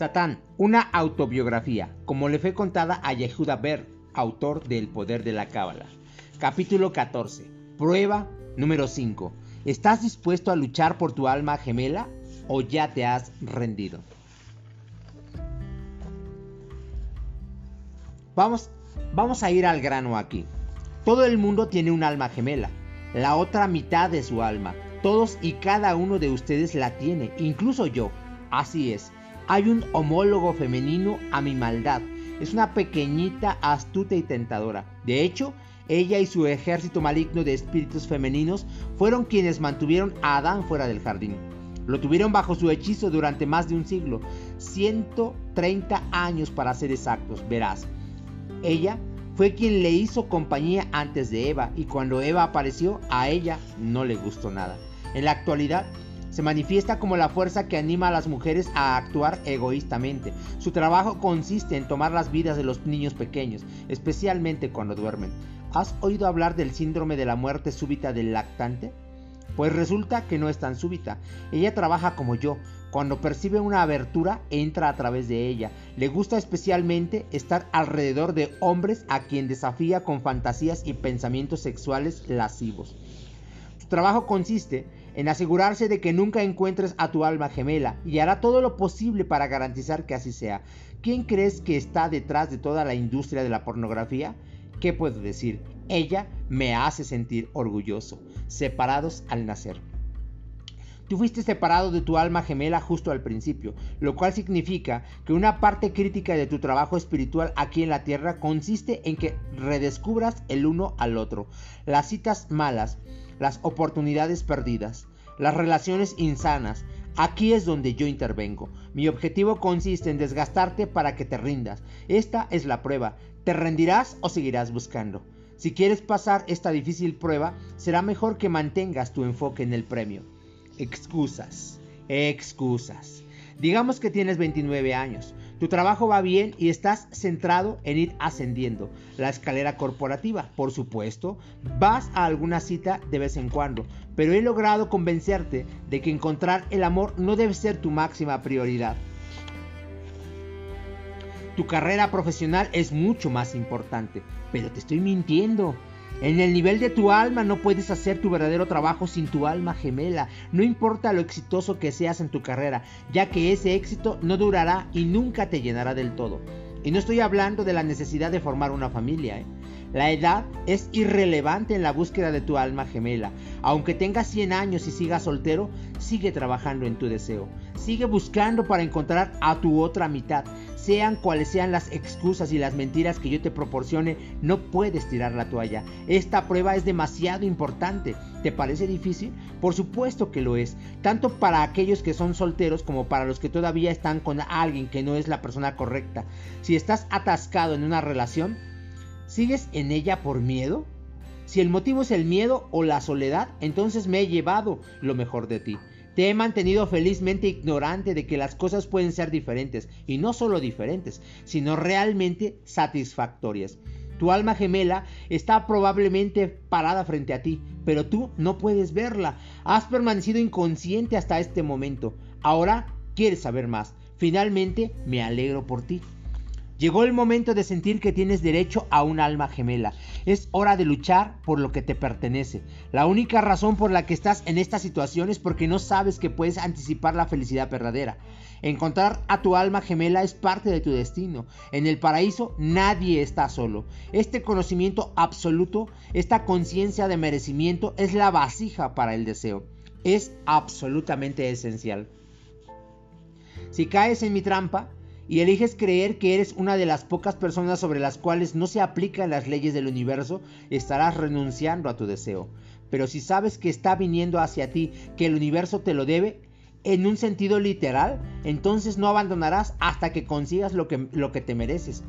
Satán, una autobiografía, como le fue contada a Yehuda Ber, autor de El Poder de la Cábala. Capítulo 14. Prueba número 5. ¿Estás dispuesto a luchar por tu alma gemela o ya te has rendido? Vamos, vamos a ir al grano aquí. Todo el mundo tiene un alma gemela, la otra mitad de su alma. Todos y cada uno de ustedes la tiene, incluso yo. Así es, hay un homólogo femenino a mi maldad. Es una pequeñita, astuta y tentadora. De hecho, ella y su ejército maligno de espíritus femeninos fueron quienes mantuvieron a Adán fuera del jardín. Lo tuvieron bajo su hechizo durante más de un siglo, 130 años para ser exactos, verás. Ella fue quien le hizo compañía antes de Eva y cuando Eva apareció a ella no le gustó nada. En la actualidad se manifiesta como la fuerza que anima a las mujeres a actuar egoístamente. Su trabajo consiste en tomar las vidas de los niños pequeños, especialmente cuando duermen. ¿Has oído hablar del síndrome de la muerte súbita del lactante? Pues resulta que no es tan súbita. Ella trabaja como yo. Cuando percibe una abertura, entra a través de ella. Le gusta especialmente estar alrededor de hombres a quien desafía con fantasías y pensamientos sexuales lascivos. Trabajo consiste en asegurarse de que nunca encuentres a tu alma gemela y hará todo lo posible para garantizar que así sea. ¿Quién crees que está detrás de toda la industria de la pornografía? ¿Qué puedo decir? Ella me hace sentir orgulloso, separados al nacer. Tú fuiste separado de tu alma gemela justo al principio, lo cual significa que una parte crítica de tu trabajo espiritual aquí en la tierra consiste en que redescubras el uno al otro, las citas malas, las oportunidades perdidas, las relaciones insanas. Aquí es donde yo intervengo. Mi objetivo consiste en desgastarte para que te rindas. Esta es la prueba. ¿Te rendirás o seguirás buscando? Si quieres pasar esta difícil prueba, será mejor que mantengas tu enfoque en el premio. Excusas, excusas. Digamos que tienes 29 años. Tu trabajo va bien y estás centrado en ir ascendiendo. La escalera corporativa, por supuesto, vas a alguna cita de vez en cuando, pero he logrado convencerte de que encontrar el amor no debe ser tu máxima prioridad. Tu carrera profesional es mucho más importante, pero te estoy mintiendo. En el nivel de tu alma no puedes hacer tu verdadero trabajo sin tu alma gemela. No importa lo exitoso que seas en tu carrera, ya que ese éxito no durará y nunca te llenará del todo. Y no estoy hablando de la necesidad de formar una familia. ¿eh? La edad es irrelevante en la búsqueda de tu alma gemela. Aunque tengas 100 años y sigas soltero, sigue trabajando en tu deseo. Sigue buscando para encontrar a tu otra mitad. Sean cuales sean las excusas y las mentiras que yo te proporcione, no puedes tirar la toalla. Esta prueba es demasiado importante. ¿Te parece difícil? Por supuesto que lo es, tanto para aquellos que son solteros como para los que todavía están con alguien que no es la persona correcta. Si estás atascado en una relación, ¿sigues en ella por miedo? Si el motivo es el miedo o la soledad, entonces me he llevado lo mejor de ti. Te he mantenido felizmente ignorante de que las cosas pueden ser diferentes, y no solo diferentes, sino realmente satisfactorias. Tu alma gemela está probablemente parada frente a ti, pero tú no puedes verla. Has permanecido inconsciente hasta este momento. Ahora quieres saber más. Finalmente me alegro por ti. Llegó el momento de sentir que tienes derecho a un alma gemela. Es hora de luchar por lo que te pertenece. La única razón por la que estás en esta situación es porque no sabes que puedes anticipar la felicidad verdadera. Encontrar a tu alma gemela es parte de tu destino. En el paraíso nadie está solo. Este conocimiento absoluto, esta conciencia de merecimiento es la vasija para el deseo. Es absolutamente esencial. Si caes en mi trampa, y eliges creer que eres una de las pocas personas sobre las cuales no se aplican las leyes del universo, estarás renunciando a tu deseo. Pero si sabes que está viniendo hacia ti, que el universo te lo debe, en un sentido literal, entonces no abandonarás hasta que consigas lo que, lo que te mereces.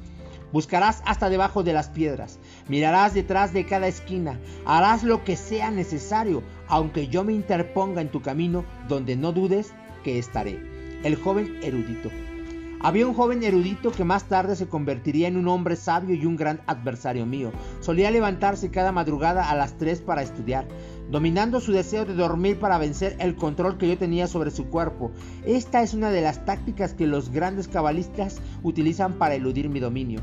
Buscarás hasta debajo de las piedras, mirarás detrás de cada esquina, harás lo que sea necesario, aunque yo me interponga en tu camino, donde no dudes que estaré. El joven erudito. Había un joven erudito que más tarde se convertiría en un hombre sabio y un gran adversario mío. Solía levantarse cada madrugada a las 3 para estudiar. dominando su deseo de dormir para vencer el control que yo tenía sobre su cuerpo. Esta es una de las tácticas que los grandes cabalistas utilizan para eludir mi dominio.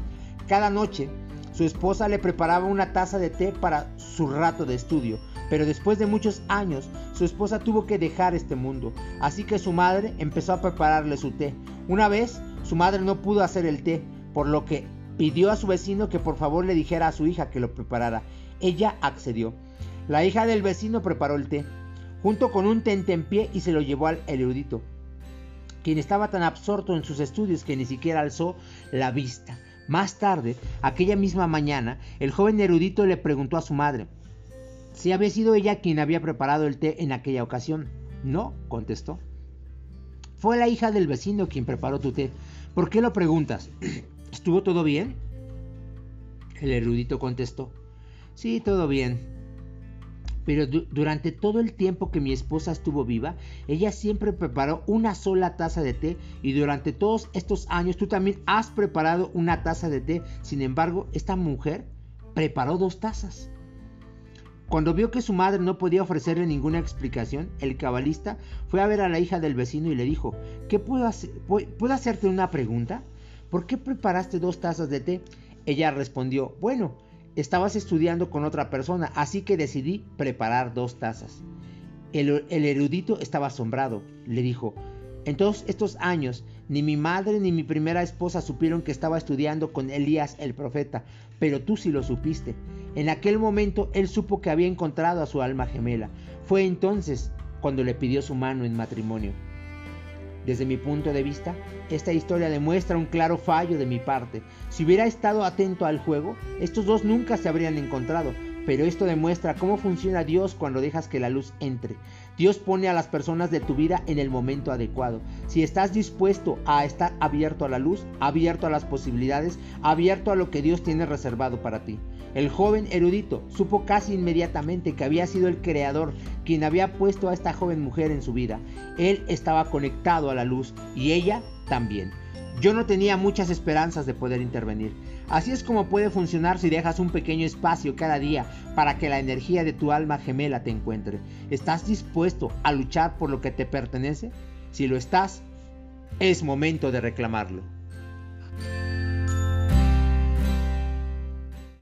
Cada noche, su esposa le preparaba una taza de té para su rato de estudio, pero después de muchos años, su esposa tuvo que dejar este mundo, así que su madre empezó a prepararle su té. Una vez, su madre no pudo hacer el té, por lo que pidió a su vecino que por favor le dijera a su hija que lo preparara. Ella accedió. La hija del vecino preparó el té, junto con un tentempié y se lo llevó al erudito, quien estaba tan absorto en sus estudios que ni siquiera alzó la vista. Más tarde, aquella misma mañana, el joven erudito le preguntó a su madre si había sido ella quien había preparado el té en aquella ocasión. No, contestó. Fue la hija del vecino quien preparó tu té. ¿Por qué lo preguntas? ¿Estuvo todo bien? El erudito contestó. Sí, todo bien. Pero durante todo el tiempo que mi esposa estuvo viva, ella siempre preparó una sola taza de té y durante todos estos años tú también has preparado una taza de té. Sin embargo, esta mujer preparó dos tazas. Cuando vio que su madre no podía ofrecerle ninguna explicación, el cabalista fue a ver a la hija del vecino y le dijo, ¿qué puedo, hacer? ¿puedo hacerte una pregunta? ¿Por qué preparaste dos tazas de té? Ella respondió, bueno, estabas estudiando con otra persona, así que decidí preparar dos tazas. El, el erudito estaba asombrado. Le dijo, en todos estos años, ni mi madre ni mi primera esposa supieron que estaba estudiando con Elías el profeta, pero tú sí lo supiste. En aquel momento él supo que había encontrado a su alma gemela. Fue entonces cuando le pidió su mano en matrimonio. Desde mi punto de vista, esta historia demuestra un claro fallo de mi parte. Si hubiera estado atento al juego, estos dos nunca se habrían encontrado, pero esto demuestra cómo funciona Dios cuando dejas que la luz entre. Dios pone a las personas de tu vida en el momento adecuado. Si estás dispuesto a estar abierto a la luz, abierto a las posibilidades, abierto a lo que Dios tiene reservado para ti. El joven erudito supo casi inmediatamente que había sido el creador quien había puesto a esta joven mujer en su vida. Él estaba conectado a la luz y ella también. Yo no tenía muchas esperanzas de poder intervenir. Así es como puede funcionar si dejas un pequeño espacio cada día para que la energía de tu alma gemela te encuentre. ¿Estás dispuesto a luchar por lo que te pertenece? Si lo estás, es momento de reclamarlo.